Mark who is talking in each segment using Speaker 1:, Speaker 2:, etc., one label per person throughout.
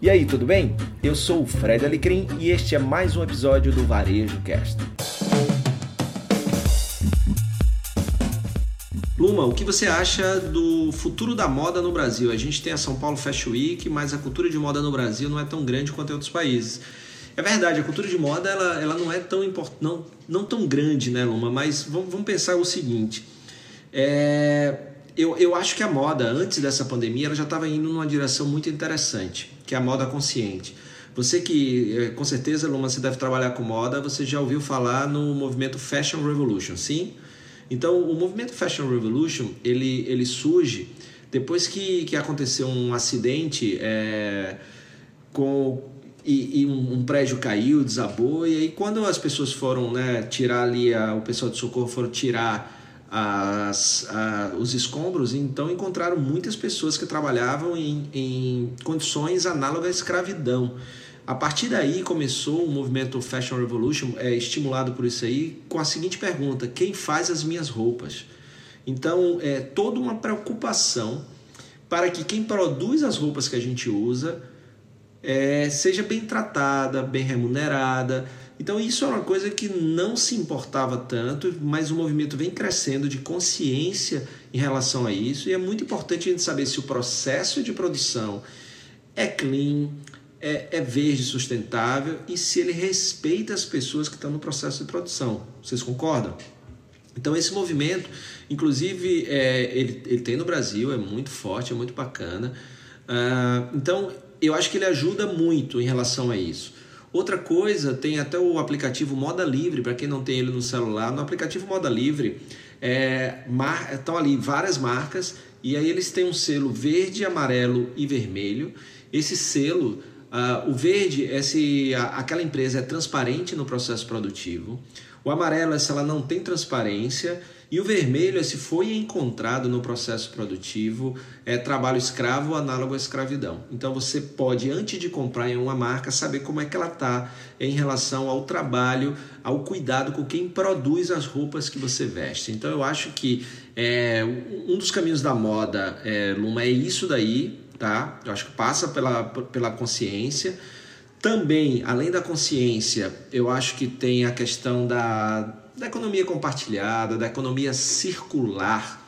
Speaker 1: E aí, tudo bem? Eu sou o Fred Alecrim e este é mais um episódio do Varejo Cast. Luma, o que você acha do futuro da moda no Brasil? A gente tem a São Paulo Fashion Week, mas a cultura de moda no Brasil não é tão grande quanto em outros países. É verdade, a cultura de moda ela, ela não é tão não, não tão grande, né, Luma? Mas vamos, vamos pensar o seguinte: é, eu, eu acho que a moda, antes dessa pandemia, ela já estava indo numa direção muito interessante, que é a moda consciente. Você que, é, com certeza, Luma, você deve trabalhar com moda, você já ouviu falar no movimento Fashion Revolution, sim? Então, o movimento Fashion Revolution, ele, ele surge depois que, que aconteceu um acidente é, com e, e um, um, prédio caiu, desabou, e aí quando as pessoas foram né, tirar ali, a, o pessoal de socorro foram tirar as, a, os escombros, então encontraram muitas pessoas que trabalhavam em, em condições análogas à escravidão. A partir daí começou o movimento Fashion Revolution, é, estimulado por isso aí, com a seguinte pergunta: quem faz as minhas roupas? Então, é toda uma preocupação para que quem produz as roupas que a gente usa é, seja bem tratada, bem remunerada. Então, isso é uma coisa que não se importava tanto, mas o movimento vem crescendo de consciência em relação a isso, e é muito importante a gente saber se o processo de produção é clean, é, é verde, sustentável e se ele respeita as pessoas que estão no processo de produção. Vocês concordam? Então, esse movimento, inclusive, é, ele, ele tem no Brasil, é muito forte, é muito bacana. Uh, então, eu acho que ele ajuda muito em relação a isso. Outra coisa, tem até o aplicativo Moda Livre, para quem não tem ele no celular. No aplicativo Moda Livre é, estão ali várias marcas e aí eles têm um selo verde, amarelo e vermelho. Esse selo, uh, o verde é se a, aquela empresa é transparente no processo produtivo. O amarelo é se ela não tem transparência e o vermelho é se foi encontrado no processo produtivo é trabalho escravo análogo à escravidão. Então você pode, antes de comprar em uma marca, saber como é que ela está em relação ao trabalho, ao cuidado com quem produz as roupas que você veste. Então eu acho que é, um dos caminhos da moda, é, Luma, é isso daí, tá? Eu acho que passa pela, pela consciência. Também, além da consciência, eu acho que tem a questão da da economia compartilhada, da economia circular.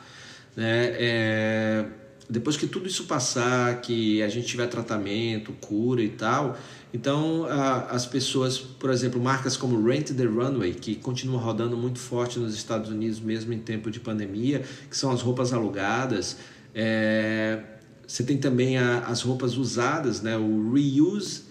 Speaker 1: Né? É, depois que tudo isso passar, que a gente tiver tratamento, cura e tal, então a, as pessoas, por exemplo, marcas como Rent the Runway, que continuam rodando muito forte nos Estados Unidos mesmo em tempo de pandemia, que são as roupas alugadas. É, você tem também a, as roupas usadas, né? o reuse.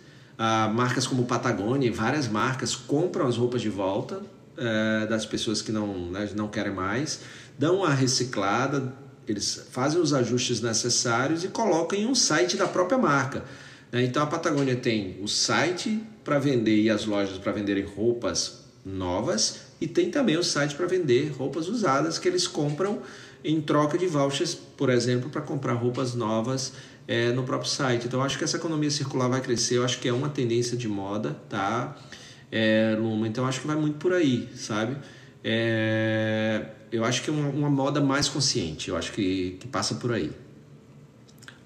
Speaker 1: marcas como Patagônia e várias marcas compram as roupas de volta é, das pessoas que não, né, não querem mais, dão a reciclada, eles fazem os ajustes necessários e colocam em um site da própria marca. Né? Então a Patagônia tem o site para vender e as lojas para venderem roupas novas e tem também o site para vender roupas usadas que eles compram em troca de vouchers, por exemplo, para comprar roupas novas é, no próprio site. Então, acho que essa economia circular vai crescer. Eu acho que é uma tendência de moda, tá? É, Luma. Então acho que vai muito por aí, sabe? É, eu acho que é uma, uma, moda mais consciente, eu acho que, que passa por aí.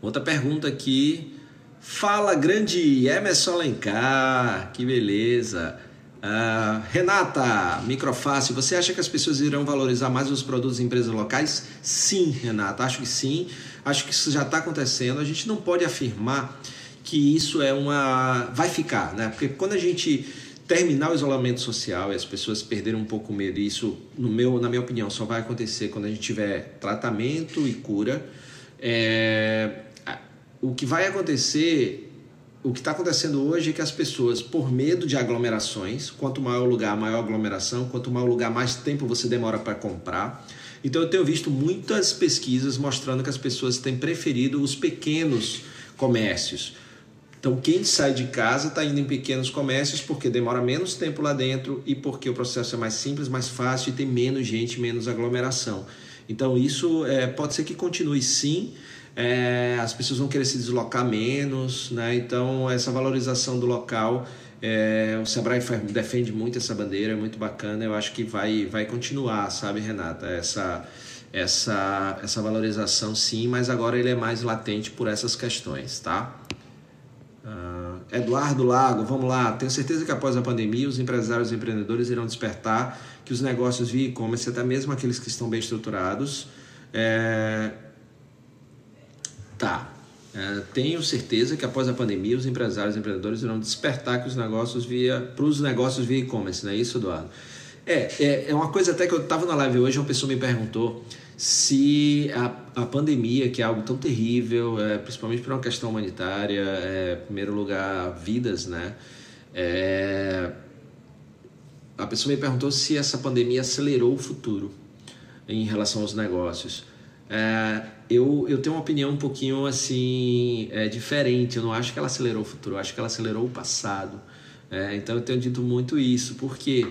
Speaker 1: Outra pergunta aqui. Fala, grande Emerson Alencar, que beleza. Uh, Renata, Microfácil, você acha que as pessoas irão valorizar mais os produtos de empresas locais? Sim, Renata, acho que sim. Acho que isso já está acontecendo. A gente não pode afirmar que isso é uma. vai ficar, né? Porque quando a gente terminar o isolamento social e as pessoas perderem um pouco o medo, isso, no meu, na minha opinião, só vai acontecer quando a gente tiver tratamento e cura. É, o que vai acontecer, o que está acontecendo hoje é que as pessoas, por medo de aglomerações, quanto maior o lugar, maior a aglomeração, quanto maior o lugar, mais tempo você demora para comprar. Então eu tenho visto muitas pesquisas mostrando que as pessoas têm preferido os pequenos comércios então, quem sai de casa está indo em pequenos comércios porque demora menos tempo lá dentro e porque o processo é mais simples, mais fácil e tem menos gente, menos aglomeração. Então, isso é, pode ser que continue sim. É, as pessoas vão querer se deslocar menos, né? então essa valorização do local, é, o Sebrae defende muito essa bandeira, é muito bacana. Eu acho que vai, vai continuar, sabe, Renata? Essa, essa, essa valorização sim, mas agora ele é mais latente por essas questões, tá? Eduardo Lago, vamos lá. Tenho certeza que após a pandemia, os empresários e empreendedores irão despertar que os negócios via e-commerce, até mesmo aqueles que estão bem estruturados, é... tá. É, tenho certeza que após a pandemia, os empresários e empreendedores irão despertar que os negócios via para os negócios via e-commerce, não é isso, Eduardo? É, é, é uma coisa até que eu estava na live hoje, uma pessoa me perguntou se a, a pandemia, que é algo tão terrível, é, principalmente por uma questão humanitária, é, em primeiro lugar, vidas, né? É, a pessoa me perguntou se essa pandemia acelerou o futuro em relação aos negócios. É, eu, eu tenho uma opinião um pouquinho assim é, diferente. Eu não acho que ela acelerou o futuro, eu acho que ela acelerou o passado. É, então eu tenho dito muito isso. Por quê?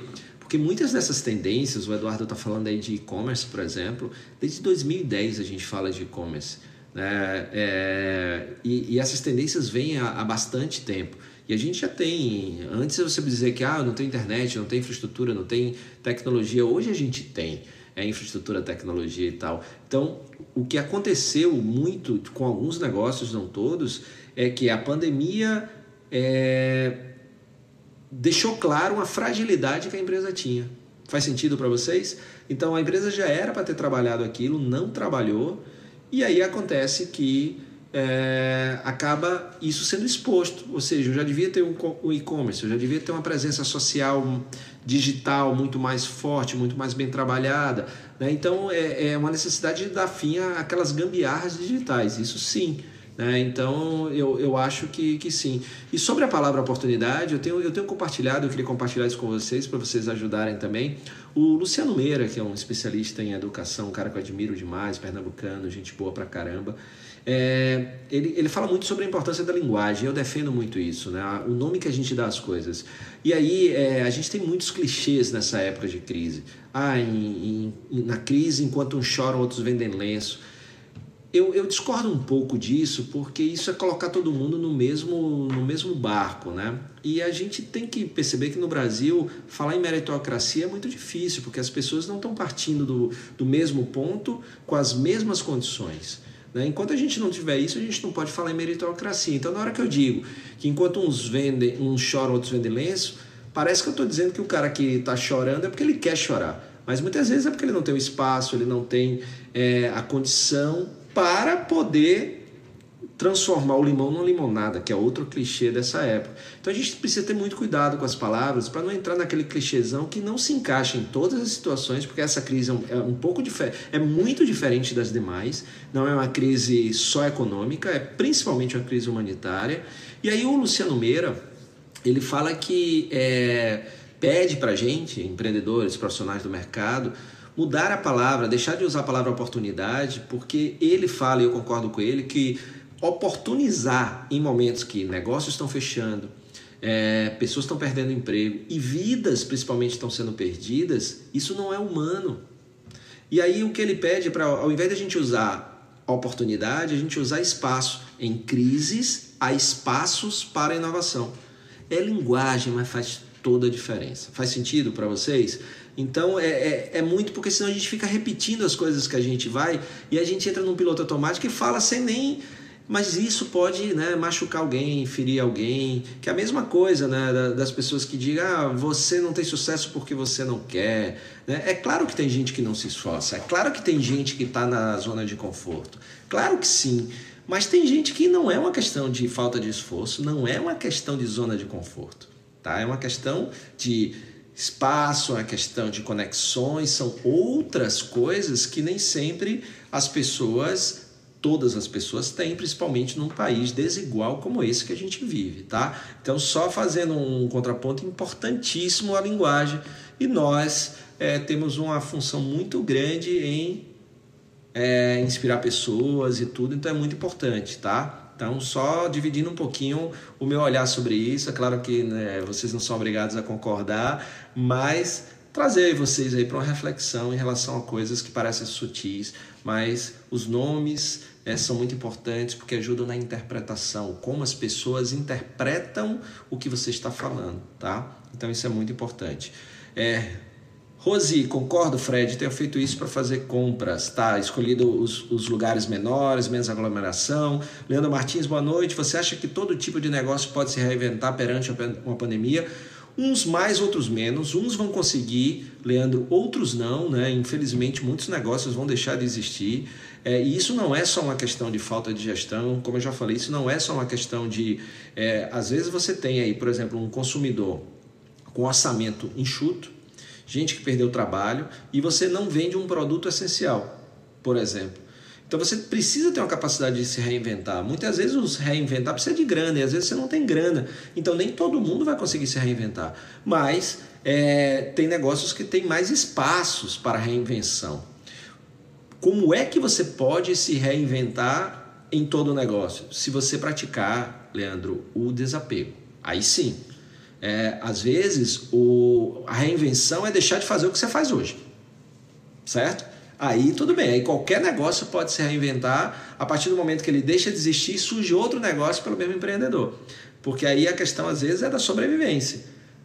Speaker 1: Porque muitas dessas tendências, o Eduardo está falando aí de e-commerce, por exemplo, desde 2010 a gente fala de e-commerce. Né? É, e, e, essas tendências vêm há, há, bastante tempo. E a gente já tem, antes você dizer que ah, não tem internet, não tem infraestrutura, não tem tecnologia, hoje a gente tem é, infraestrutura, tecnologia e tal. Então, o que aconteceu muito com alguns negócios, não todos, é que a pandemia é, deixou claro uma fragilidade que a empresa tinha. Faz sentido para vocês? Então a empresa já era para ter trabalhado aquilo, não trabalhou, e aí acontece que é, acaba isso sendo exposto. Ou seja, eu já devia ter um, um e-commerce, eu já devia ter uma presença social digital muito mais forte, muito mais bem trabalhada. Né? Então é, é uma necessidade de dar fim àquelas gambiarras digitais, isso sim. Né? Então, eu, eu acho que, que sim. E sobre a palavra oportunidade, eu tenho, eu tenho compartilhado, eu queria compartilhar isso com vocês, para vocês ajudarem também. O Luciano Meira, que é um especialista em educação, um cara que eu admiro demais, pernambucano, gente boa pra caramba. É, ele, ele fala muito sobre a importância da linguagem, eu defendo muito isso, né? o nome que a gente dá às coisas. E aí é, a gente tem muitos clichês nessa época de crise. Ah, em, em, na crise, enquanto uns choram, outros vendem lenço. Eu, eu, discordo um pouco disso, porque isso é colocar todo mundo no mesmo, no mesmo barco, né? E a gente tem que perceber que no Brasil falar em meritocracia é muito difícil, porque as pessoas não estão partindo do, do mesmo ponto com as mesmas condições. Né? Enquanto a gente não tiver isso, a gente não pode falar em meritocracia. Então, na hora que eu digo que enquanto uns vendem, uns choram, outros vendem lenço, parece que eu estou dizendo que o cara que está chorando é porque ele quer chorar. Mas muitas vezes é porque ele não tem o espaço, ele não tem é, a condição para poder transformar o limão numa limonada, que é outro clichê dessa época. Então a gente precisa ter muito cuidado com as palavras para não entrar naquele clichêzão que não se encaixa em todas as situações, porque essa crise é um, é pouco diferente, é muito diferente das demais. Não é uma crise só econômica, é principalmente uma crise humanitária. E aí o Luciano Meira ele fala que é, pede para gente, empreendedores, profissionais do mercado, mudar a palavra, deixar de usar a palavra oportunidade, porque ele fala, e eu concordo com ele, que oportunizar em momentos que negócios estão fechando, é, pessoas estão perdendo emprego e vidas principalmente estão sendo perdidas, isso não é humano. E aí o que ele pede para, ao invés de a gente usar a oportunidade, a gente usar espaço. Em crises, há espaços para inovação. É linguagem, mas faz toda a diferença. Faz sentido para vocês? Então é, é, é, muito porque senão a gente fica repetindo as coisas que a gente vai e a gente entra num piloto automático e fala sem nem. Mas isso pode né, machucar alguém, ferir alguém, que é a mesma coisa né, das pessoas que digam ah, você não tem sucesso porque você não quer. Né? É claro que tem gente que não se esforça, é claro que tem gente que está na zona de conforto, claro que sim. Mas tem gente que não é uma questão de falta de esforço, não é uma questão de zona de conforto. Tá? É uma questão de espaço, é questão de conexões, são outras coisas que nem sempre as pessoas, todas as pessoas têm, principalmente num país desigual como esse que a gente vive, tá? Então, só fazendo um contraponto importantíssimo à linguagem e nós é, temos uma função muito grande em é, inspirar pessoas e tudo, então é muito importante, tá? Então, só dividindo um pouquinho o meu olhar sobre isso. É claro que né, vocês não são obrigados a concordar, mas trazer vocês aí para uma reflexão em relação a coisas que parecem sutis, mas os nomes é, são muito importantes porque ajudam na interpretação, como as pessoas interpretam o que você está falando, tá? Então isso é muito importante. É, Rose, concordo, Fred, tenho feito isso para fazer compras, tá? Escolhido os, os, lugares menores, menos aglomeração. Leandro Martins, boa noite. Você acha que todo tipo de negócio pode se reinventar perante uma pandemia? Uns mais, outros menos. Uns vão conseguir, Leandro, outros não, né? Infelizmente, muitos negócios vão deixar de existir. É, e isso não é só uma questão de falta de gestão, como eu já falei, isso não é só uma questão de. É, às vezes você tem aí, por exemplo, um consumidor com orçamento enxuto gente que perdeu o trabalho e você não vende um produto essencial, por exemplo. Então você precisa ter uma capacidade de se reinventar. Muitas vezes os reinventar precisa de grana e às vezes você não tem grana. Então nem todo mundo vai conseguir se reinventar. Mas é, tem negócios que têm mais espaços para reinvenção. Como é que você pode se reinventar em todo o negócio? Se você praticar, Leandro, o desapego. Aí sim, é, às vezes, o, a reinvenção é deixar de fazer o que você faz hoje. Certo? Aí tudo bem, aí qualquer negócio pode se reinventar. A partir do momento que ele deixa de existir, surge outro negócio pelo mesmo empreendedor. Porque aí a questão, às vezes, é da sobrevivência.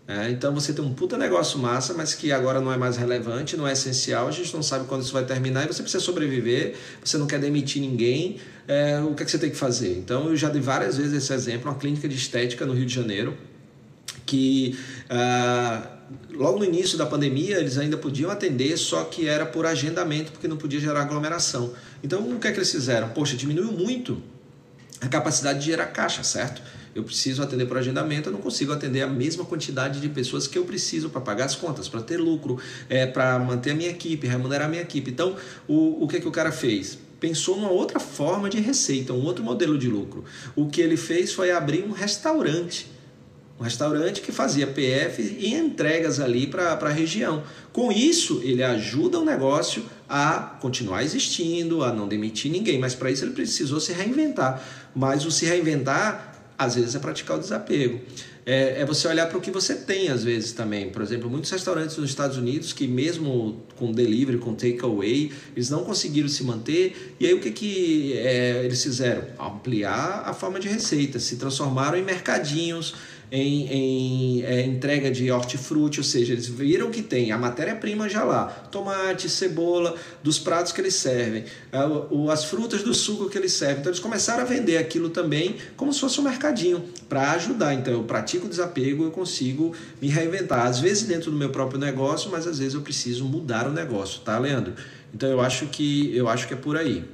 Speaker 1: É, então você tem um puta negócio massa, mas que agora não é mais relevante, não é essencial, a gente não sabe quando isso vai terminar e você precisa sobreviver, você não quer demitir ninguém, é, o que, é que você tem que fazer? Então eu já dei várias vezes esse exemplo, uma clínica de estética no Rio de Janeiro, que ah, logo no início da pandemia eles ainda podiam atender, só que era por agendamento, porque não podia gerar aglomeração. Então o que é que eles fizeram? Poxa, diminuiu muito a capacidade de gerar caixa, certo? Eu preciso atender por agendamento, eu não consigo atender a mesma quantidade de pessoas que eu preciso para pagar as contas, para ter lucro, é, para manter a minha equipe, remunerar a minha equipe. Então, o, o que, é que o cara fez? Pensou numa outra forma de receita, um outro modelo de lucro. O que ele fez foi abrir um restaurante um restaurante que fazia PF e entregas ali para a região. Com isso, ele ajuda o negócio a continuar existindo, a não demitir ninguém, mas para isso ele precisou se reinventar. Mas o se reinventar, às vezes, é praticar o desapego. É, é você olhar para o que você tem, às vezes, também. Por exemplo, muitos restaurantes nos Estados Unidos que, mesmo com delivery, com takeaway, eles não conseguiram se manter. E aí, o que, que é, eles fizeram? Ampliar a forma de receita, se transformaram em mercadinhos em, em é, entrega de hortifruti, ou seja, eles viram que tem a matéria-prima já lá, tomate, cebola, dos pratos que eles servem, as frutas do suco que eles servem. Então eles começaram a vender aquilo também como se fosse um mercadinho para ajudar. Então eu pratico o desapego, eu consigo me reinventar. Às vezes dentro do meu próprio negócio, mas às vezes eu preciso mudar o negócio, tá, Leandro? Então eu acho que eu acho que é por aí.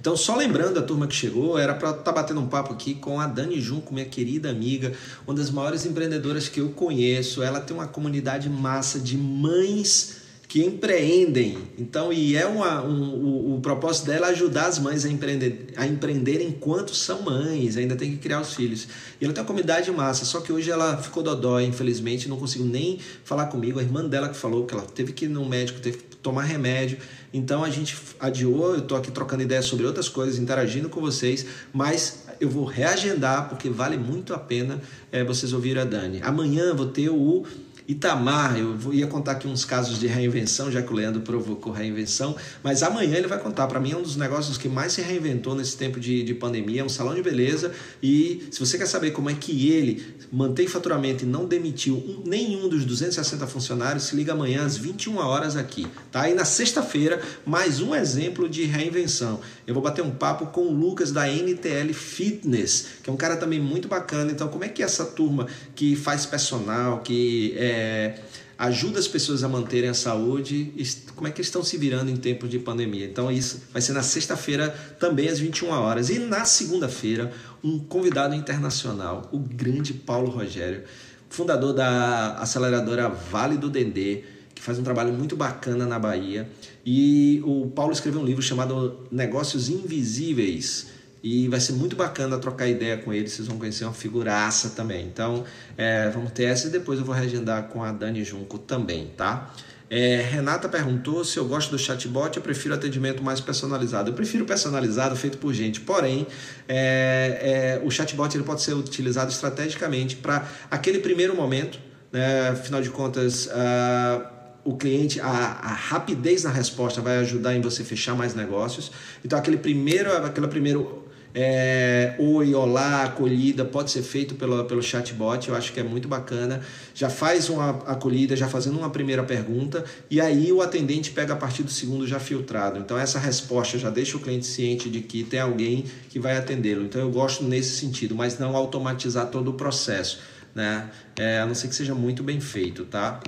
Speaker 1: Então, só lembrando a turma que chegou, era para estar tá batendo um papo aqui com a Dani Junco, minha querida amiga, uma das maiores empreendedoras que eu conheço. Ela tem uma comunidade massa de mães que empreendem. Então, e é uma, um, o, o, propósito dela é ajudar as mães a empreender, a empreender enquanto são mães, ainda tem que criar os filhos. E ela tem uma comunidade massa, só que hoje ela ficou dodói, infelizmente, não conseguiu nem falar comigo. A irmã dela que falou que ela teve que ir no médico, teve que tomar remédio. Então a gente adiou, eu estou aqui trocando ideias sobre outras coisas, interagindo com vocês, mas eu vou reagendar porque vale muito a pena é, vocês ouvirem a Dani. Amanhã vou ter o Itamar, eu ia contar aqui uns casos de reinvenção, já que o Leandro provocou reinvenção, mas amanhã ele vai contar. Para mim, é um dos negócios que mais se reinventou nesse tempo de, de pandemia, é um salão de beleza. E se você quer saber como é que ele mantém faturamento e não demitiu um, nenhum dos 260 funcionários, se liga amanhã às 21 horas aqui. Tá? E na sexta-feira, mais um exemplo de reinvenção. Eu vou bater um papo com o Lucas da NTL Fitness, que é um cara também muito bacana. Então, como é que essa turma que faz personal, que é, é, ajuda as pessoas a manterem a saúde, como é que estão se virando em tempos de pandemia. Então isso vai ser na sexta-feira também às 21 horas e na segunda-feira um convidado internacional, o grande Paulo Rogério, fundador da aceleradora Vale do Dendê, que faz um trabalho muito bacana na Bahia. E o Paulo escreveu um livro chamado Negócios Invisíveis e vai ser muito bacana trocar ideia com ele, vocês vão conhecer uma figuraça também. Então, é, vamos ter essa e depois eu vou reagendar com a Dani Junco também, tá? É, Renata perguntou se eu gosto do chatbot, eu prefiro atendimento mais personalizado. Eu prefiro personalizado, feito por gente. Porém, é, é, o chatbot ele pode ser utilizado estrategicamente para aquele primeiro momento. Né? Afinal de contas, uh, o cliente, a, a, rapidez na resposta vai ajudar em você fechar mais negócios. Então, aquele primeiro, aquele primeiro é, oi, olá, acolhida, pode ser feito pelo, pelo chatbot, eu acho que é muito bacana. Já faz uma acolhida, já fazendo uma primeira pergunta, e aí o atendente pega a partir do segundo já filtrado. Então, essa resposta já deixa o cliente ciente de que tem alguém que vai atendê-lo. Então, eu gosto nesse sentido, mas não automatizar todo o processo, né? É, a não ser que seja muito bem feito, tá?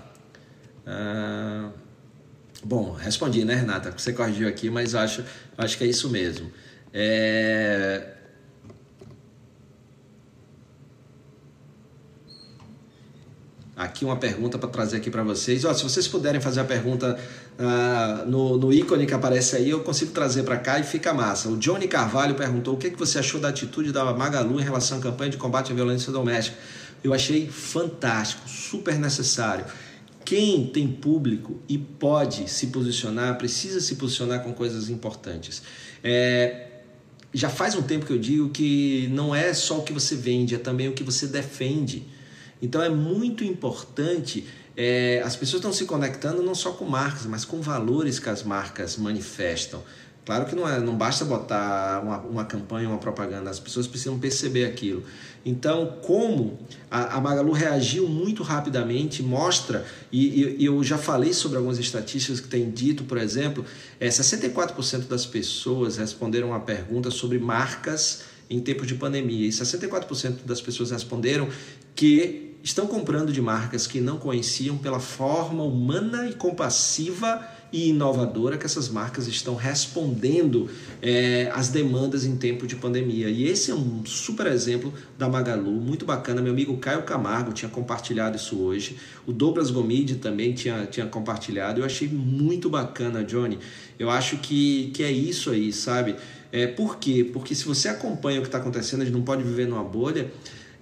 Speaker 1: Ah, bom, respondi, né, Renata? Você corrigiu aqui, mas acho, acho que é isso mesmo. É... Aqui uma pergunta para trazer aqui para vocês. Ó, se vocês puderem fazer a pergunta uh, no, no ícone que aparece aí, eu consigo trazer para cá e fica massa. O Johnny Carvalho perguntou o que, que você achou da atitude da Magalu em relação à campanha de combate à violência doméstica. Eu achei fantástico, super necessário. Quem tem público e pode se posicionar, precisa se posicionar com coisas importantes. É, já faz um tempo que eu digo que não é só o que você vende, é também o que você defende. Então é muito importante. É, as pessoas estão se conectando não só com marcas, mas com valores que as marcas manifestam. Claro que não, é, não basta botar uma, uma campanha, uma propaganda, as pessoas precisam perceber aquilo. Então, como a, a Magalu reagiu muito rapidamente, mostra, e, e, eu já falei sobre algumas estatísticas que têm dito, por exemplo, é, 64% das pessoas responderam uma pergunta sobre marcas em tempos de pandemia, e 64% das pessoas responderam que estão comprando de marcas que não conheciam pela forma humana e compassiva e inovadora que essas marcas estão respondendo é, às demandas em tempo de pandemia. E esse é um super exemplo da Magalu, muito bacana. Meu amigo Caio Camargo tinha compartilhado isso hoje, o Douglas Gomide também tinha, tinha compartilhado. Eu achei muito bacana, Johnny. Eu acho que, que é isso aí, sabe? É, por quê? Porque se você acompanha o que está acontecendo, a gente não pode viver numa bolha.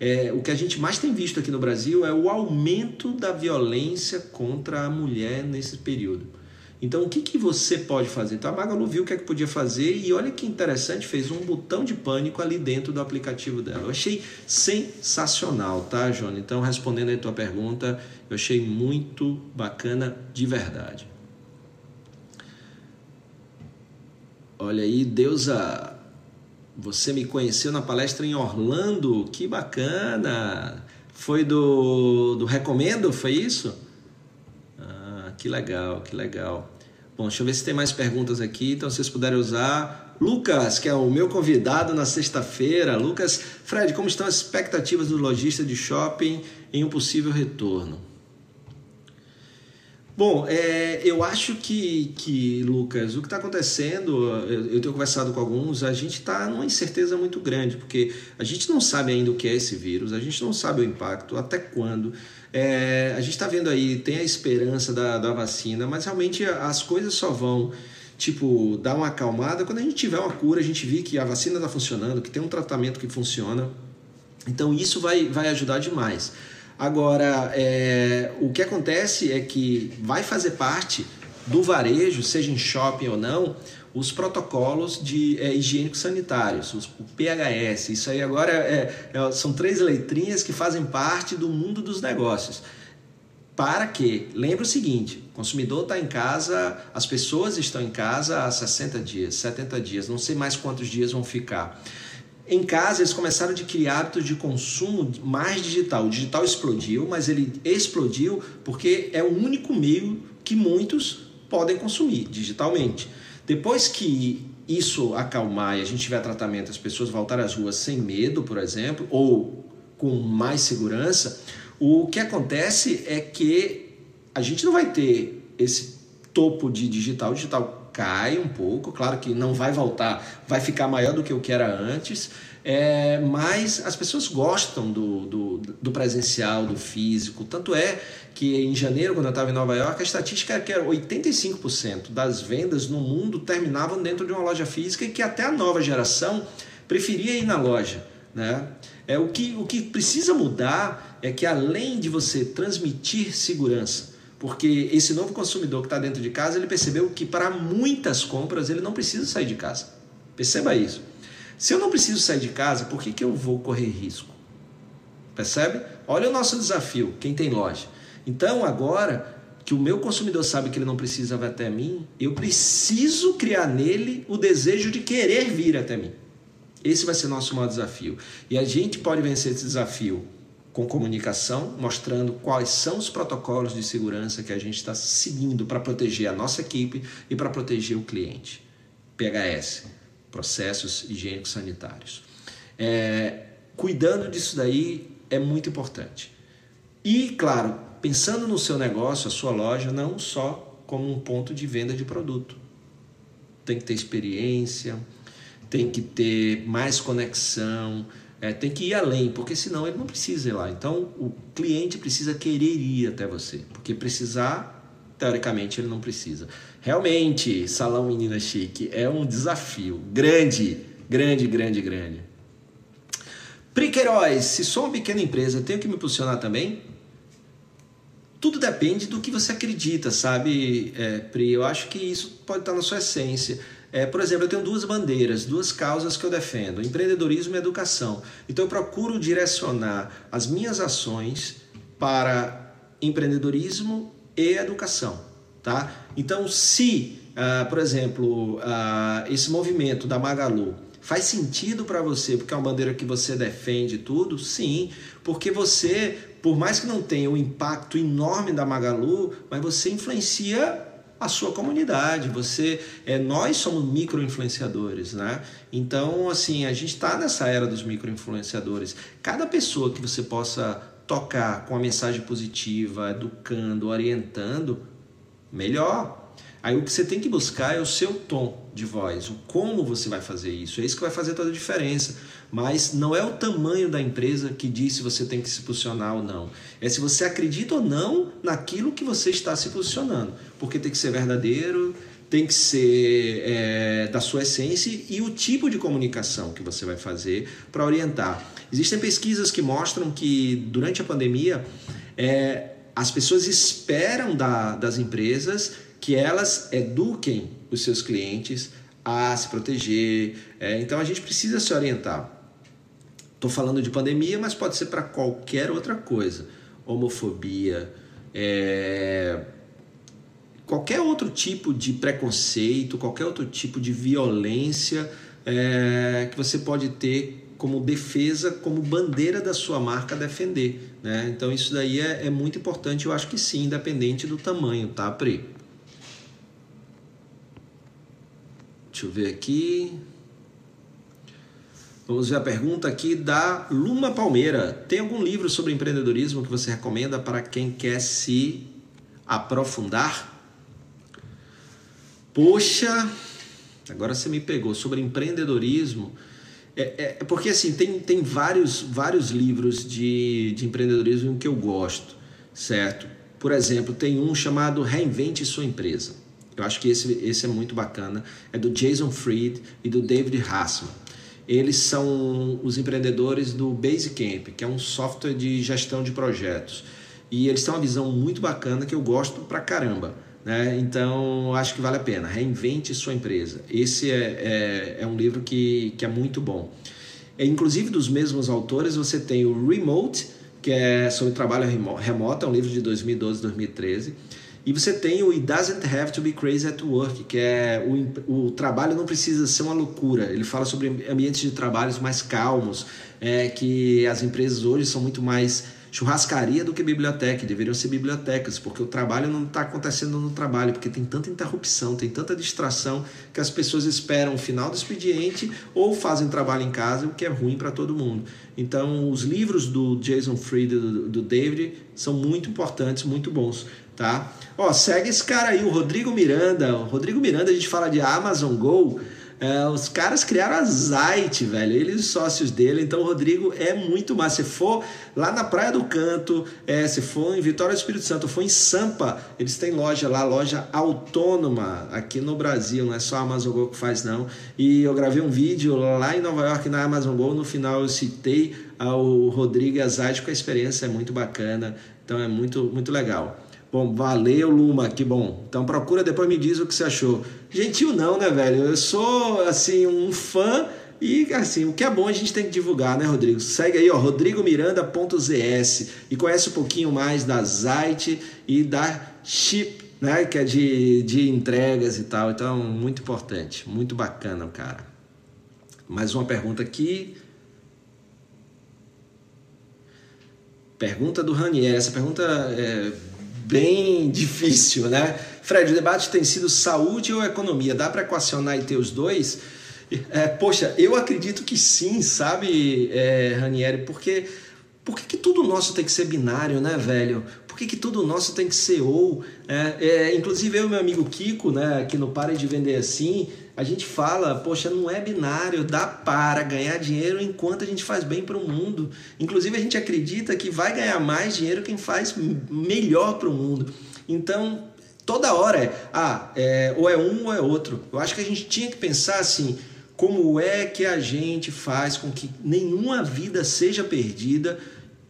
Speaker 1: É, o que a gente mais tem visto aqui no Brasil é o aumento da violência contra a mulher nesse período. Então, o que, que você pode fazer? Então, a Magalu viu o que, é que podia fazer e olha que interessante, fez um botão de pânico ali dentro do aplicativo dela. Eu achei sensacional, tá, Jônia? Então, respondendo a tua pergunta, eu achei muito bacana de verdade. Olha aí, Deusa, você me conheceu na palestra em Orlando, que bacana! Foi do, do Recomendo, foi isso? Que legal, que legal. Bom, deixa eu ver se tem mais perguntas aqui. Então, se vocês puderem usar. Lucas, que é o meu convidado na sexta-feira. Lucas, Fred, como estão as expectativas do lojista de shopping em um possível retorno? Bom, é, eu acho que, que, Lucas, o que está acontecendo, eu, eu, tenho conversado com alguns, a gente está numa incerteza muito grande, porque a gente não sabe ainda o que é esse vírus, a gente não sabe o impacto, até quando. É, a gente está vendo aí, tem a esperança da, da vacina, mas realmente as coisas só vão tipo, dar uma acalmada quando a gente tiver uma cura, a gente vir que a vacina está funcionando, que tem um tratamento que funciona. Então isso vai, vai ajudar demais. Agora, é, o que acontece é que vai fazer parte do varejo, seja em shopping ou não, os protocolos de é, higiênicos sanitários, os, o PHS. Isso aí agora é, é, são três letrinhas que fazem parte do mundo dos negócios. Para que, lembre o seguinte, o consumidor está em casa, as pessoas estão em casa há 60 dias, 70 dias, não sei mais quantos dias vão ficar. Em casa, eles começaram a adquirir hábitos de consumo mais digital. O digital explodiu, mas ele explodiu porque é o único meio que muitos podem consumir digitalmente. Depois que isso acalmar e a gente tiver tratamento, as pessoas voltarem às ruas sem medo, por exemplo, ou com mais segurança, o que acontece é que a gente não vai ter esse topo de digital. Digital cai um pouco, claro que não vai voltar, vai ficar maior do que o que era antes, é, mas as pessoas gostam do, do, do, presencial, do físico. Tanto é que em janeiro, quando eu estava em Nova York, a estatística era que 85% das vendas no mundo terminavam dentro de uma loja física e que até a nova geração preferia ir na loja. Né? É, o, que, o que precisa mudar é que além de você transmitir segurança, porque esse novo consumidor que está dentro de casa, ele percebeu que para muitas compras ele não precisa sair de casa. Perceba isso. Se eu não preciso sair de casa, por que, que eu vou correr risco? Percebe? Olha o nosso desafio, quem tem loja. Então, agora que o meu consumidor sabe que ele não precisa vir até mim, eu preciso criar nele o desejo de querer vir até mim. Esse vai ser nosso maior desafio. E a gente pode vencer esse desafio com comunicação, mostrando quais são os protocolos de segurança que a gente está seguindo para proteger a nossa equipe e para proteger o cliente. PHS, processos higiênicos sanitários. É, cuidando disso daí é muito importante. E, claro, pensando no seu negócio, a sua loja, não só como um ponto de venda de produto. Tem que ter experiência, tem que ter mais conexão, é, tem que ir além, porque senão ele não precisa ir lá. Então, o cliente precisa querer ir até você, porque precisar, teoricamente, ele não precisa. Realmente, Salão Menina Chique é um desafio grande, grande, grande, grande. Priqueiroz, se sou uma pequena empresa, tenho que me posicionar também? Tudo depende do que você acredita, sabe, é, Pri? Eu acho que isso pode estar na sua essência. É, por exemplo, eu tenho duas bandeiras, duas causas que eu defendo: empreendedorismo e educação. Então, eu procuro direcionar as minhas ações para empreendedorismo e educação. Tá? Então, se, uh, por exemplo, uh, esse movimento da Magalu faz sentido para você, porque é uma bandeira que você defende tudo, sim, porque você, por mais que não tenha o um impacto enorme da Magalu, mas você influencia a sua comunidade. Você, é, nós somos micro-influenciadores, né? Então, assim, a gente está nessa era dos micro-influenciadores. Cada pessoa que você possa tocar com a mensagem positiva, educando, orientando, melhor. Aí o que você tem que buscar é o seu tom de voz, o como você vai fazer isso. É isso que vai fazer toda a diferença. Mas não é o tamanho da empresa que diz se você tem que se posicionar ou não. É se você acredita ou não naquilo que você está se posicionando. Porque tem que ser verdadeiro, tem que ser é, da sua essência e o tipo de comunicação que você vai fazer para orientar. Existem pesquisas que mostram que durante a pandemia é, as pessoas esperam da, das empresas que elas eduquem os seus clientes a se proteger. É, então a gente precisa se orientar. Estou falando de pandemia, mas pode ser para qualquer outra coisa. Homofobia, é... qualquer outro tipo de preconceito, qualquer outro tipo de violência é... que você pode ter como defesa, como bandeira da sua marca defender. Né? Então isso daí é, é muito importante, eu acho que sim, independente do tamanho, tá, Pri? Deixa eu ver aqui. Vamos ver a pergunta aqui da Luma Palmeira. Tem algum livro sobre empreendedorismo que você recomenda para quem quer se aprofundar? Poxa, agora você me pegou sobre empreendedorismo. É, é, é porque assim, tem, tem vários, vários livros de, de empreendedorismo que eu gosto, certo? Por exemplo, tem um chamado Reinvente Sua Empresa. Eu acho que esse, esse é muito bacana. É do Jason Fried e do David Hassman eles são os empreendedores do Basecamp, que é um software de gestão de projetos. E eles têm uma visão muito bacana que eu gosto pra caramba. Né? Então, acho que vale a pena. Reinvente sua empresa. Esse é, é, é um livro que, que é muito bom. É, inclusive, dos mesmos autores, você tem o Remote, que é sobre trabalho remoto, é um livro de 2012, 2013 e você tem o It Doesn't Have to Be Crazy at Work, que é o, o trabalho não precisa ser uma loucura. Ele fala sobre ambientes de trabalhos mais calmos, é, que as empresas hoje são muito mais churrascaria do que biblioteca, deveriam ser bibliotecas, porque o trabalho não está acontecendo no trabalho, porque tem tanta interrupção, tem tanta distração que as pessoas esperam o final do expediente ou fazem trabalho em casa, o que é ruim para todo mundo. Então, os livros do Jason Fried e do, do David são muito importantes, muito bons tá? Ó, segue esse cara aí, o Rodrigo Miranda. O Rodrigo Miranda, a gente fala de Amazon Go. É, os caras criaram a Zite, velho. Eles sócios dele. Então, o Rodrigo é muito massa. Se for lá na Praia do Canto, é, se for em Vitória do Espírito Santo, for em Sampa, eles têm loja lá, loja autônoma aqui no Brasil. Não é só a Amazon Go que faz, não. E eu gravei um vídeo lá em Nova York na Amazon Go. No final, eu citei ao Rodrigo e a Zite, com a experiência é muito bacana. Então, é muito, muito legal. Bom, valeu, Luma, que bom. Então procura, depois me diz o que você achou. Gentil não, né, velho? Eu sou, assim, um fã e, assim, o que é bom a gente tem que divulgar, né, Rodrigo? Segue aí, ó, rodrigomiranda.zs e conhece um pouquinho mais da Zite e da Chip, né, que é de, de entregas e tal. Então, muito importante, muito bacana, cara. Mais uma pergunta aqui. Pergunta do Ranier. Essa pergunta é bem difícil, né? Fred, o debate tem sido saúde ou economia? Dá para equacionar e ter os dois? É, poxa, eu acredito que sim, sabe, é, Ranieri? Porque por que, tudo nosso tem que ser binário, né, velho? Por que, que tudo nosso tem que ser ou? É, é, inclusive eu e meu amigo Kiko, né, que no Pare de Vender Assim, a gente fala, poxa, não é binário, dá para ganhar dinheiro enquanto a gente faz bem para o mundo. Inclusive a gente acredita que vai ganhar mais dinheiro quem faz melhor para o mundo. Então, toda hora é, ah, é, ou é um ou é outro. Eu acho que a gente tinha que pensar assim, como é que a gente faz com que nenhuma vida seja perdida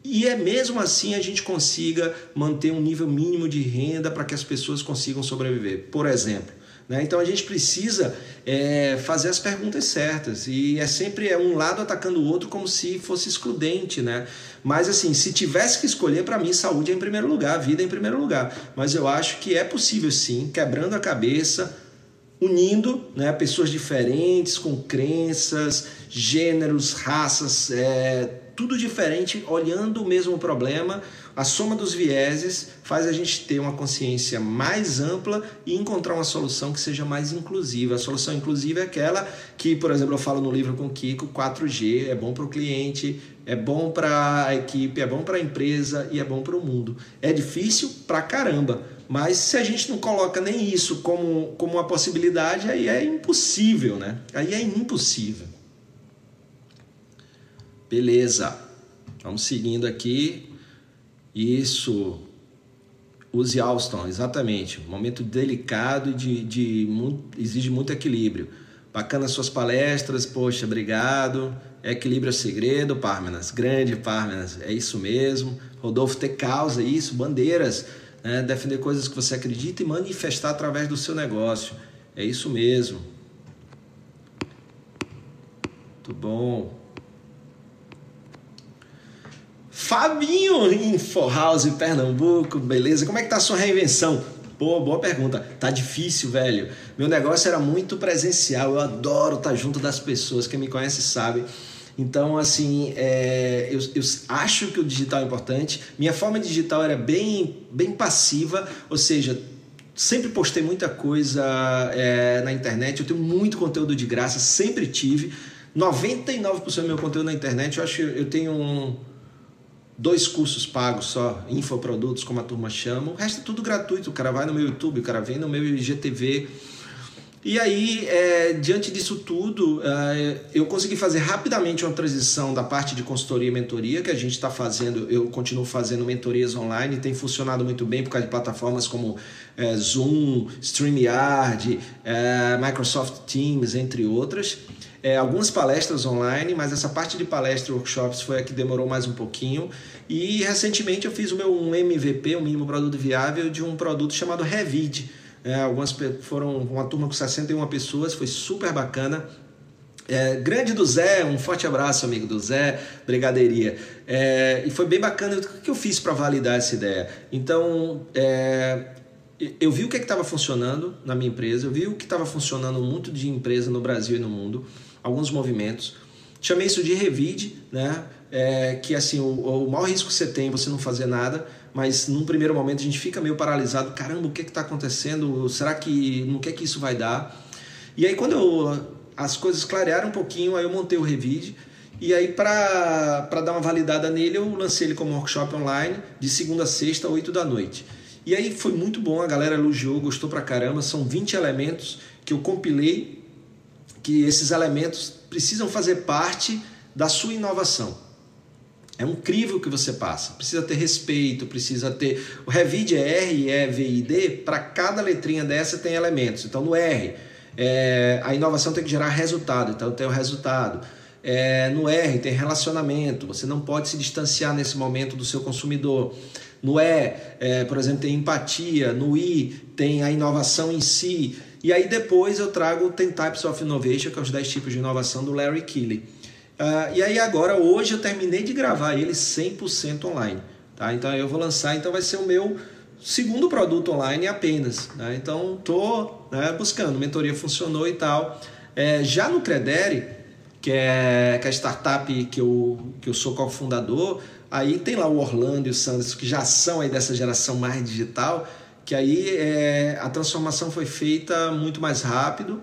Speaker 1: e é mesmo assim a gente consiga manter um nível mínimo de renda para que as pessoas consigam sobreviver. Por exemplo, né? Então a gente precisa é, fazer as perguntas certas e é sempre é um lado atacando o outro como se fosse excludente, né? Mas assim, se tivesse que escolher, para mim, saúde é em primeiro lugar, vida é em primeiro lugar. Mas eu acho que é possível sim, quebrando a cabeça, unindo né, pessoas diferentes, com crenças, gêneros, raças, é, tudo diferente, olhando o mesmo problema. A soma dos vieses faz a gente ter uma consciência mais ampla e encontrar uma solução que seja mais inclusiva. A solução inclusiva é aquela que, por exemplo, eu falo no livro com o Kiko, 4G é bom para o cliente, é bom para a equipe, é bom para a empresa e é bom para o mundo. É difícil pra caramba, mas se a gente não coloca nem isso como, como uma possibilidade, aí é impossível, né? Aí é impossível. Beleza. Vamos seguindo aqui. Isso. Use Alston, exatamente. Momento delicado de, de, de, exige muito equilíbrio. Bacana suas palestras, poxa, obrigado. Equilíbrio é segredo, Parmenas. Grande Parmenas, é isso mesmo. Rodolfo ter causa, isso, bandeiras né? defender coisas que você acredita e manifestar através do seu negócio. É isso mesmo. Muito bom. Fabinho Info House Pernambuco, beleza? Como é que tá a sua reinvenção? Pô, boa pergunta. Tá difícil, velho. Meu negócio era muito presencial. Eu adoro estar junto das pessoas. Quem me conhece sabe. Então, assim, é, eu, eu, acho que o digital é importante. Minha forma digital era bem, bem passiva, ou seja, sempre postei muita coisa é, na internet. Eu tenho muito conteúdo de graça, sempre tive. 99% do meu conteúdo na internet, eu acho que eu tenho um, dois cursos pagos só, infoprodutos, como a turma chama. O resto é tudo gratuito. O cara vai no meu YouTube, o cara vem no meu IGTV. E aí, é, diante disso tudo, é, eu consegui fazer rapidamente uma transição da parte de consultoria e mentoria, que a gente está fazendo, eu continuo fazendo mentorias online, tem funcionado muito bem por causa de plataformas como é, Zoom, StreamYard, é, Microsoft Teams, entre outras. É, algumas palestras online, mas essa parte de palestra e workshops foi a que demorou mais um pouquinho. E recentemente eu fiz o meu um MVP, um mínimo produto viável, de um produto chamado Revid é, algumas foram uma turma com 61 pessoas, foi super bacana. É, grande do Zé, um forte abraço, amigo do Zé, brigadeiria. É, e foi bem bacana. O que eu fiz para validar essa ideia? Então, é, eu vi o que é estava funcionando na minha empresa, eu vi o que estava funcionando muito de empresa no Brasil e no mundo, alguns movimentos. Chamei isso de revide, né? É, que assim, o, o maior risco que você tem é você não fazer nada mas num primeiro momento a gente fica meio paralisado. Caramba, o que está acontecendo? Será que no que é que isso vai dar? E aí quando eu, as coisas clarearam um pouquinho, aí eu montei o Revide. E aí, para dar uma validada nele, eu lancei ele como workshop online de segunda a sexta, 8 da noite. E aí foi muito bom, a galera elogiou, gostou pra caramba. São 20 elementos que eu compilei, que esses elementos precisam fazer parte da sua inovação. É um crivo que você passa. Precisa ter respeito, precisa ter. O Revide é R, E, V I, D. Para cada letrinha dessa tem elementos. Então no R, é, a inovação tem que gerar resultado. Então tem o resultado. É, no R tem relacionamento. Você não pode se distanciar nesse momento do seu consumidor. No E, é, por exemplo, tem empatia. No I tem a inovação em si. E aí depois eu trago o 10 Types of Innovation, que é os 10 tipos de inovação do Larry Keeley. Uh, e aí agora, hoje eu terminei de gravar ele 100% online. Tá? Então eu vou lançar, então vai ser o meu segundo produto online apenas. Né? Então estou né, buscando, mentoria funcionou e tal. É, já no Credere, que é, que é a startup que eu, que eu sou cofundador, aí tem lá o Orlando e o Sanders, que já são aí dessa geração mais digital, que aí é, a transformação foi feita muito mais rápido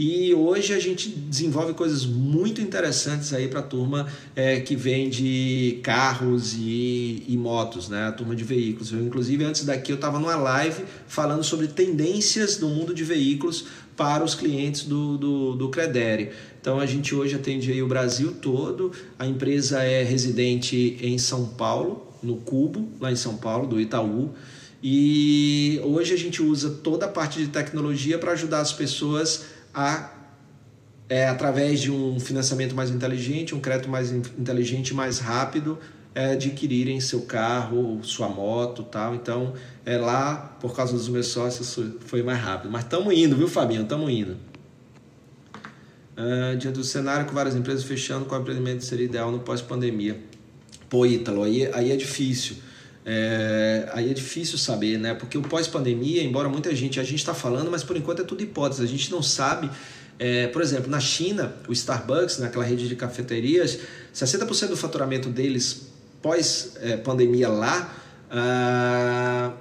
Speaker 1: e hoje a gente desenvolve coisas muito interessantes aí para a turma é, que vende carros e, e, motos, né? A turma de veículos. Eu, inclusive, antes daqui eu estava numa live falando sobre tendências do mundo de veículos para os clientes do, do, do Credere. Então a gente hoje atende aí o Brasil todo. A empresa é residente em São Paulo, no Cubo, lá em São Paulo, do Itaú. E hoje a gente usa toda a parte de tecnologia para ajudar as pessoas a é, através de um financiamento mais inteligente, um crédito mais inteligente, mais rápido, é, adquirirem seu carro, sua moto, tal. Então, é lá por causa dos meus sócios foi mais rápido. Mas estamos indo, viu, Fabinho? Estamos indo. Uh, diante do cenário com várias empresas fechando, qual empreendimento seria ideal no pós-pandemia? Pô, Ítalo, aí, aí é difícil. É, aí é difícil saber, né? Porque o pós-pandemia, embora muita gente, a gente está falando, mas por enquanto é tudo hipótese. A gente não sabe. É, por exemplo, na China, o Starbucks, naquela rede de cafeterias, 60% do faturamento deles pós-pandemia lá ah,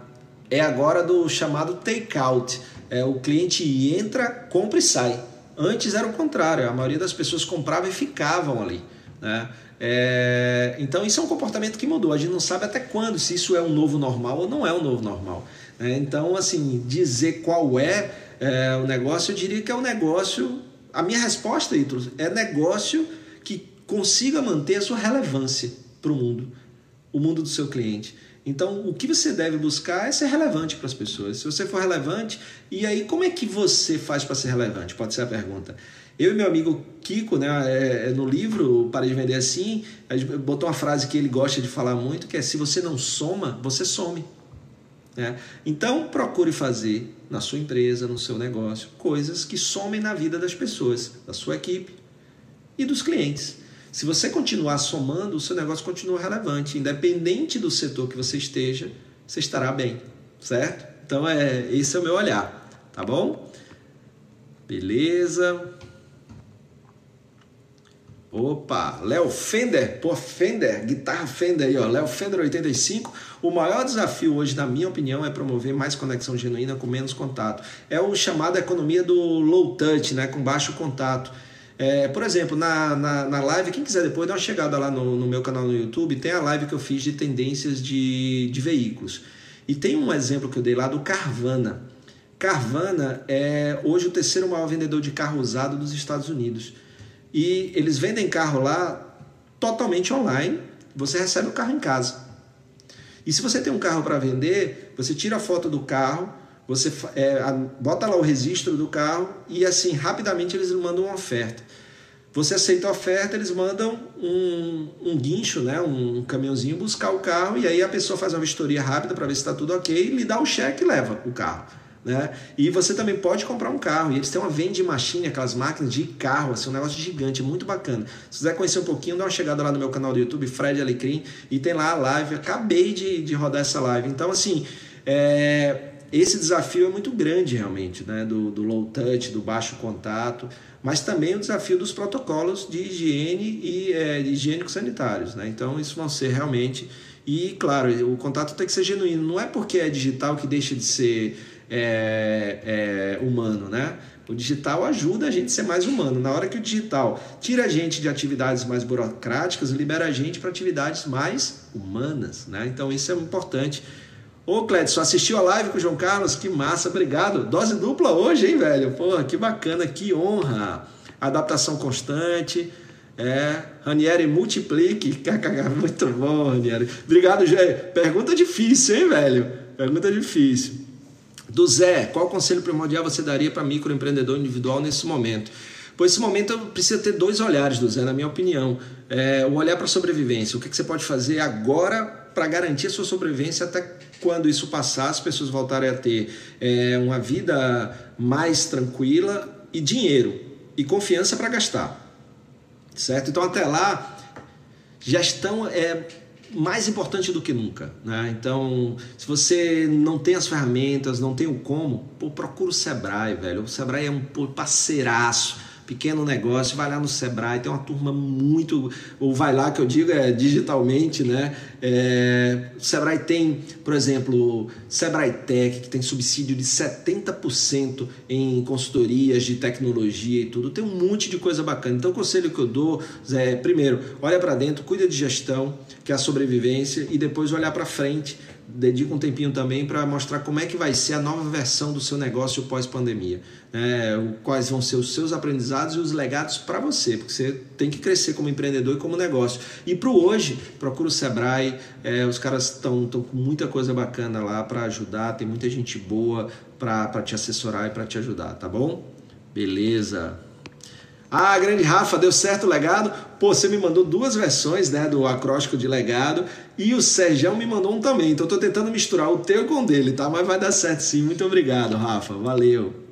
Speaker 1: é agora do chamado take-out. É, o cliente entra, compra e sai. Antes era o contrário, a maioria das pessoas comprava e ficavam ali. Né? É, então isso é um comportamento que mudou. A gente não sabe até quando, se isso é um novo normal ou não é um novo normal. É, então, assim, dizer qual é, é, o negócio, eu diria que é um negócio. A minha resposta, Ítalo, é negócio que consiga manter a sua relevância para o mundo, o mundo do seu cliente. Então, o que você deve buscar é ser relevante para as pessoas. Se você for relevante, e aí como é que você faz para ser relevante? Pode ser a pergunta. Eu e meu amigo Kiko, né, é, é, no livro Para de Vender Assim, a gente botou uma frase que ele gosta de falar muito, que é se você não soma, você some. Né? Então, procure fazer na sua empresa, no seu negócio, coisas que somem na vida das pessoas, da sua equipe e dos clientes. Se você continuar somando, o seu negócio continua relevante. Independente do setor que você esteja, você estará bem, certo? Então, é, esse é o meu olhar, tá bom? Beleza. Opa, Léo Fender, pô, Fender, guitarra Fender aí, ó, Léo Fender 85. O maior desafio hoje, na minha opinião, é promover mais conexão genuína com menos contato. É o chamado economia do low touch, né, com baixo contato. É, por exemplo, na, na, na, live, quem quiser depois dá uma chegada lá no, no meu canal no YouTube, tem a live que eu fiz de tendências de, de veículos. E tem um exemplo que eu dei lá do Carvana. Carvana é hoje o terceiro maior vendedor de carro usado dos Estados Unidos. E eles vendem carro lá totalmente online. Você recebe o carro em casa. E se você tem um carro para vender, você tira a foto do carro, você é, bota lá o registro do carro e assim rapidamente eles mandam uma oferta. Você aceita a oferta, eles mandam um, um guincho, né, um caminhãozinho buscar o carro e aí a pessoa faz uma vistoria rápida para ver se está tudo ok, lhe dá o cheque e leva o carro. Né? E você também pode comprar um carro. E eles têm uma vende machine, aquelas máquinas de carro, assim, um negócio gigante, muito bacana. Se quiser conhecer um pouquinho, dá uma chegada lá no meu canal do YouTube, Fred Alecrim, e tem lá a live. Acabei de, de rodar essa live. Então, assim, é, esse desafio é muito grande realmente, né? Do, do low touch, do baixo contato, mas também o desafio dos protocolos de higiene e é, higiênicos sanitários. Né? Então, isso vão ser realmente. E, claro, o contato tem que ser genuíno. Não é porque é digital que deixa de ser é, é, humano, né? O digital ajuda a gente a ser mais humano. Na hora que o digital tira a gente de atividades mais burocráticas, libera a gente para atividades mais humanas, né? Então isso é importante. Ô, Clédio, assistiu a live com o João Carlos? Que massa, obrigado. Dose dupla hoje, hein, velho? Pô, que bacana, que honra. Adaptação constante. É, Ranieri multiplique. Muito bom, Ranieri. Obrigado, Gê. Pergunta difícil, hein, velho? Pergunta difícil. Do Zé, qual conselho primordial você daria para microempreendedor individual nesse momento? Pois esse momento precisa ter dois olhares do Zé, na minha opinião. É, o olhar para a sobrevivência. O que, que você pode fazer agora para garantir a sua sobrevivência até quando isso passar, as pessoas voltarem a ter é, uma vida mais tranquila e dinheiro e confiança para gastar. Certo? Então até lá, gestão é mais importante do que nunca. Né? Então, se você não tem as ferramentas, não tem o como, pô, procura o Sebrae, velho. O Sebrae é um parceiraço pequeno negócio, vai lá no Sebrae, tem uma turma muito. Ou vai lá, que eu digo, é digitalmente, né? É, o Sebrae tem, por exemplo, Sebrae Tech, que tem subsídio de 70% em consultorias de tecnologia e tudo. Tem um monte de coisa bacana. Então, o conselho que eu dou, é, primeiro, olha para dentro, cuida de gestão, que é a sobrevivência, e depois olhar para frente dedica um tempinho também para mostrar como é que vai ser a nova versão do seu negócio pós-pandemia. É, quais vão ser os seus aprendizados e os legados para você, porque você tem que crescer como empreendedor e como negócio. E para o hoje, procura o Sebrae, é, os caras estão com muita coisa bacana lá para ajudar, tem muita gente boa para te assessorar e para te ajudar, tá bom? Beleza. Ah, grande Rafa, deu certo o legado? Pô, você me mandou duas versões né, do acróstico de legado e o Sérgio me mandou um também. Então estou tentando misturar o teu com o dele, tá? Mas vai dar certo sim. Muito obrigado, Rafa. Valeu.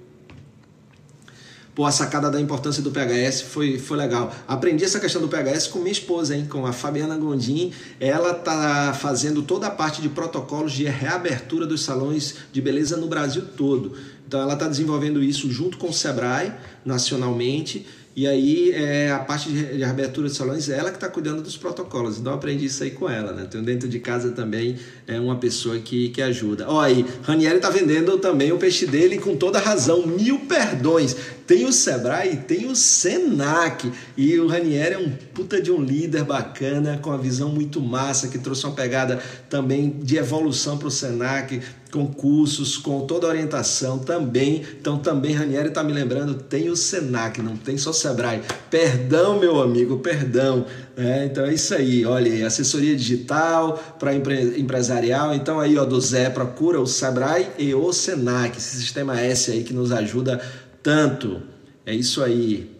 Speaker 1: Pô, a sacada da importância do PHS foi, foi legal. Aprendi essa questão do PHS com minha esposa, hein? Com a Fabiana Gondim. Ela tá fazendo toda a parte de protocolos de reabertura dos salões de beleza no Brasil todo. Então ela está desenvolvendo isso junto com o Sebrae nacionalmente e aí, é, a parte de, abertura de salões, ela que está cuidando dos protocolos. Então, eu aprendi isso aí com ela, né? Tenho dentro de casa também é uma pessoa que, que ajuda. Ó, aí, Ranieri está vendendo também o peixe dele com toda razão. Mil perdões. Tem o Sebrae tem o Senac. E o Ranieri é um puta de um líder bacana, com a visão muito massa, que trouxe uma pegada também de evolução para o Senac, com cursos, com toda a orientação também. Então, também, Ranieri está me lembrando, tem o Senac, não tem só Sebrae. Perdão, meu amigo, perdão. É, então é isso aí, olha, assessoria digital para empre empresarial. Então aí, ó, do Zé, procura o Sebrae e o Senac, esse sistema S aí que nos ajuda tanto. É isso aí.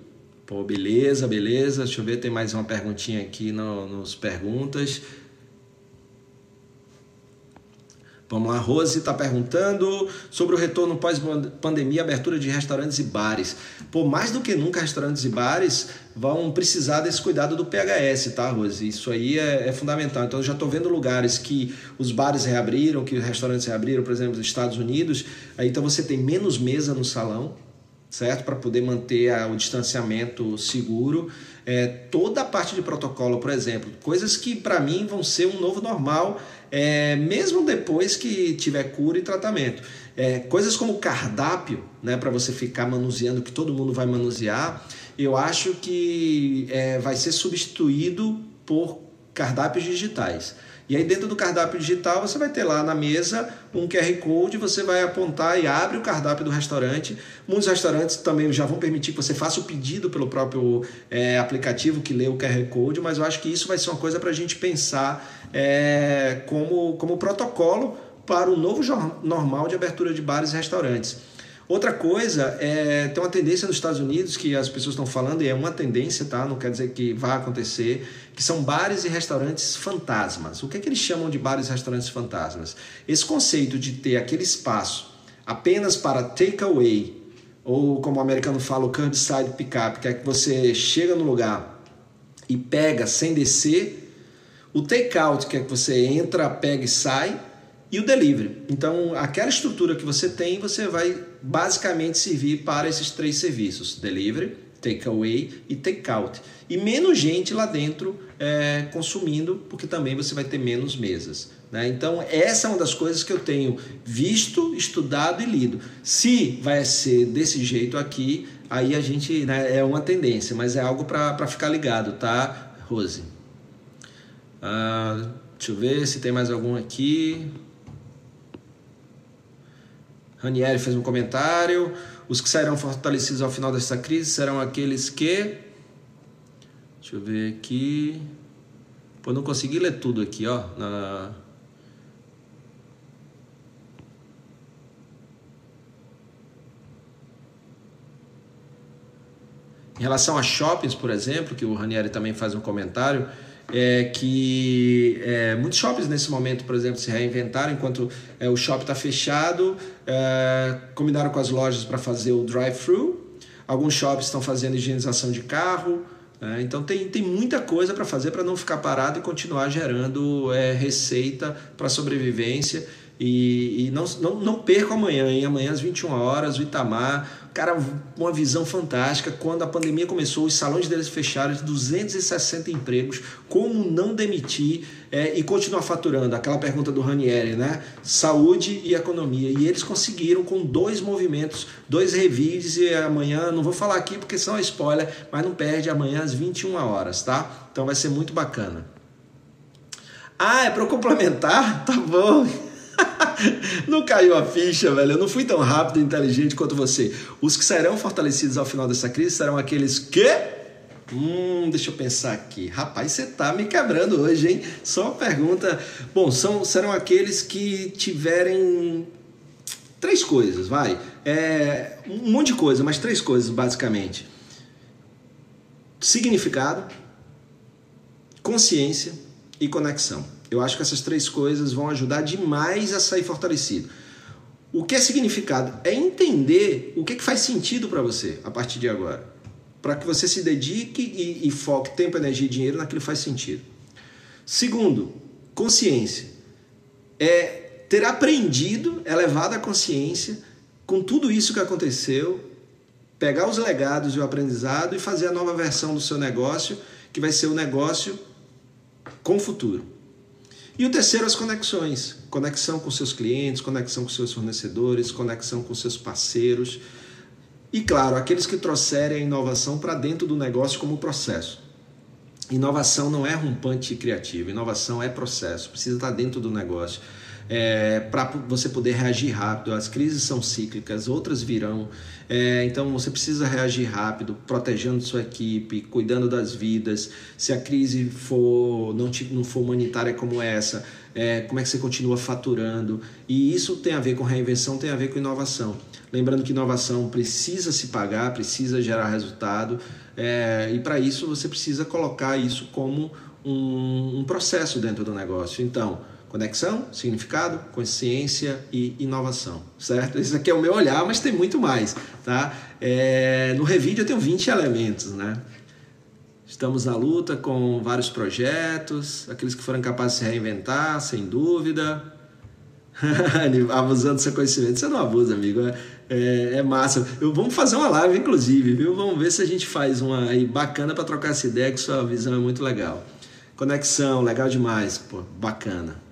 Speaker 1: Pô, beleza, beleza. Deixa eu ver, tem mais uma perguntinha aqui no, nos perguntas. Vamos lá, Rose está perguntando sobre o retorno pós-pandemia, abertura de restaurantes e bares. Por mais do que nunca, restaurantes e bares vão precisar desse cuidado do PHS, tá, Rose? Isso aí é, é fundamental. Então, eu já estou vendo lugares que os bares reabriram, que os restaurantes reabriram, por exemplo, nos Estados Unidos. Aí, então, você tem menos mesa no salão, certo? Para poder manter a, o distanciamento seguro. É, toda a parte de protocolo, por exemplo, coisas que para mim vão ser um novo normal é, mesmo depois que tiver cura e tratamento. É, coisas como cardápio, né, para você ficar manuseando, que todo mundo vai manusear, eu acho que é, vai ser substituído por cardápios digitais. E aí dentro do cardápio digital você vai ter lá na mesa um QR Code, você vai apontar e abre o cardápio do restaurante. Muitos restaurantes também já vão permitir que você faça o pedido pelo próprio é, aplicativo que lê o QR Code, mas eu acho que isso vai ser uma coisa para a gente pensar é, como, como protocolo para o novo normal de abertura de bares e restaurantes. Outra coisa, é, tem uma tendência nos Estados Unidos que as pessoas estão falando, e é uma tendência, tá? não quer dizer que vai acontecer, que são bares e restaurantes fantasmas. O que, é que eles chamam de bares e restaurantes fantasmas? Esse conceito de ter aquele espaço apenas para takeaway, ou como o americano fala, o curbside pickup, que é que você chega no lugar e pega sem descer o takeout, que é que você entra, pega e sai, e o delivery. Então, aquela estrutura que você tem, você vai basicamente servir para esses três serviços: delivery, takeaway e takeout. E menos gente lá dentro é, consumindo, porque também você vai ter menos mesas. Né? Então, essa é uma das coisas que eu tenho visto, estudado e lido. Se vai ser desse jeito aqui, aí a gente né, é uma tendência, mas é algo para ficar ligado, tá, Rose? Ah, deixa eu ver se tem mais algum aqui. Ranieri fez um comentário. Os que sairão fortalecidos ao final dessa crise serão aqueles que. Deixa eu ver aqui. Pô, não consegui ler tudo aqui, ó. Na... Em relação a shoppings, por exemplo, que o Ranieri também faz um comentário, é que é, muitos shoppings nesse momento, por exemplo, se reinventaram enquanto é, o shopping está fechado, é, combinaram com as lojas para fazer o drive-thru. Alguns shoppings estão fazendo higienização de carro. Né? então tem, tem muita coisa para fazer para não ficar parado e continuar gerando é, receita para sobrevivência. E, e não, não, não perca amanhã, hein? Amanhã às 21 horas, o Itamar, cara, uma visão fantástica. Quando a pandemia começou, os salões deles fecharam de 260 empregos. Como não demitir é, e continuar faturando? Aquela pergunta do Ranieri, né? Saúde e economia. E eles conseguiram com dois movimentos, dois revides. E amanhã, não vou falar aqui porque são spoiler, mas não perde amanhã às 21 horas, tá? Então vai ser muito bacana. Ah, é para complementar? Tá bom. não caiu a ficha, velho. Eu não fui tão rápido e inteligente quanto você. Os que serão fortalecidos ao final dessa crise serão aqueles que. Hum, deixa eu pensar aqui. Rapaz, você tá me quebrando hoje, hein? Só uma pergunta. Bom, são, serão aqueles que tiverem três coisas, vai. É, um monte de coisa, mas três coisas, basicamente: significado, consciência e conexão. Eu acho que essas três coisas vão ajudar demais a sair fortalecido. O que é significado? É entender o que, que faz sentido para você a partir de agora. Para que você se dedique e, e foque tempo, energia e dinheiro naquilo que faz sentido. Segundo, consciência. É ter aprendido, elevado a consciência com tudo isso que aconteceu, pegar os legados e o aprendizado e fazer a nova versão do seu negócio, que vai ser o negócio com futuro. E o terceiro, as conexões. Conexão com seus clientes, conexão com seus fornecedores, conexão com seus parceiros. E, claro, aqueles que trouxerem a inovação para dentro do negócio como processo. Inovação não é rompante e criativo, inovação é processo, precisa estar dentro do negócio é, para você poder reagir rápido. As crises são cíclicas, outras virão. É, então você precisa reagir rápido, protegendo sua equipe, cuidando das vidas. Se a crise for não, não for humanitária como essa, é, como é que você continua faturando? E isso tem a ver com reinvenção, tem a ver com inovação. Lembrando que inovação precisa se pagar, precisa gerar resultado, é, e para isso você precisa colocar isso como um, um processo dentro do negócio. Então, Conexão, significado, consciência e inovação, certo? Esse aqui é o meu olhar, mas tem muito mais, tá? É, no Revide eu tenho 20 elementos, né? Estamos na luta com vários projetos, aqueles que foram capazes de se reinventar, sem dúvida. Abusando do seu conhecimento. Você não abusa, amigo. É, é, é massa. Eu, vamos fazer uma live, inclusive, viu? Vamos ver se a gente faz uma aí bacana para trocar essa ideia, que sua visão é muito legal. Conexão, legal demais. Pô, bacana.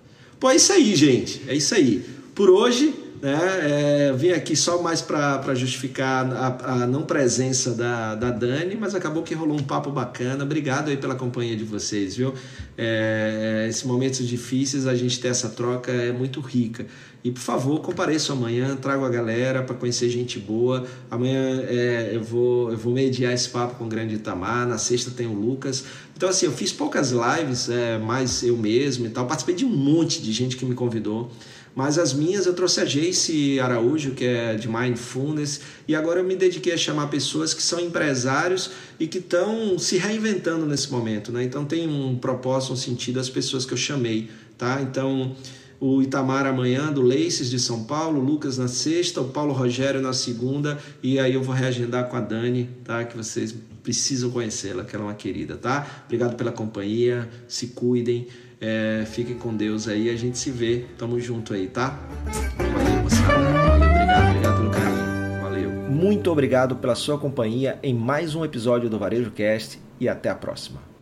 Speaker 1: Pô, é isso aí, gente. É isso aí. Por hoje, né, é, vim aqui só mais para justificar a, a, não presença da, da Dani, mas acabou que rolou um papo bacana. Obrigado aí pela companhia de vocês, viu? É, esses momentos difíceis, a gente ter essa troca é muito rica. E por favor, compareçam amanhã, trago a galera para conhecer gente boa. Amanhã é, eu, vou, eu vou mediar esse papo com o grande Itamar. Na sexta tem o Lucas. Então, assim, eu fiz poucas lives, é, mais eu mesmo e tal. Participei de um monte de gente que me convidou. Mas as minhas eu trouxe a Jace Araújo, que é de Mindfulness, e agora eu me dediquei a chamar pessoas que são empresários e que estão se reinventando nesse momento. Né? Então tem um propósito, um sentido as pessoas que eu chamei. Tá? Então o Itamar amanhã, do Leices de São Paulo, o Lucas na sexta, o Paulo Rogério na segunda, e aí eu vou reagendar com a Dani, tá? Que vocês precisam conhecê-la, que ela é uma querida, tá? Obrigado pela companhia, se cuidem, é, fiquem com Deus aí, a gente se vê, tamo junto aí, tá? Valeu, moçada, valeu, obrigado, obrigado pelo carinho, valeu. Muito obrigado pela sua companhia em mais um episódio do Varejo Cast e até a próxima.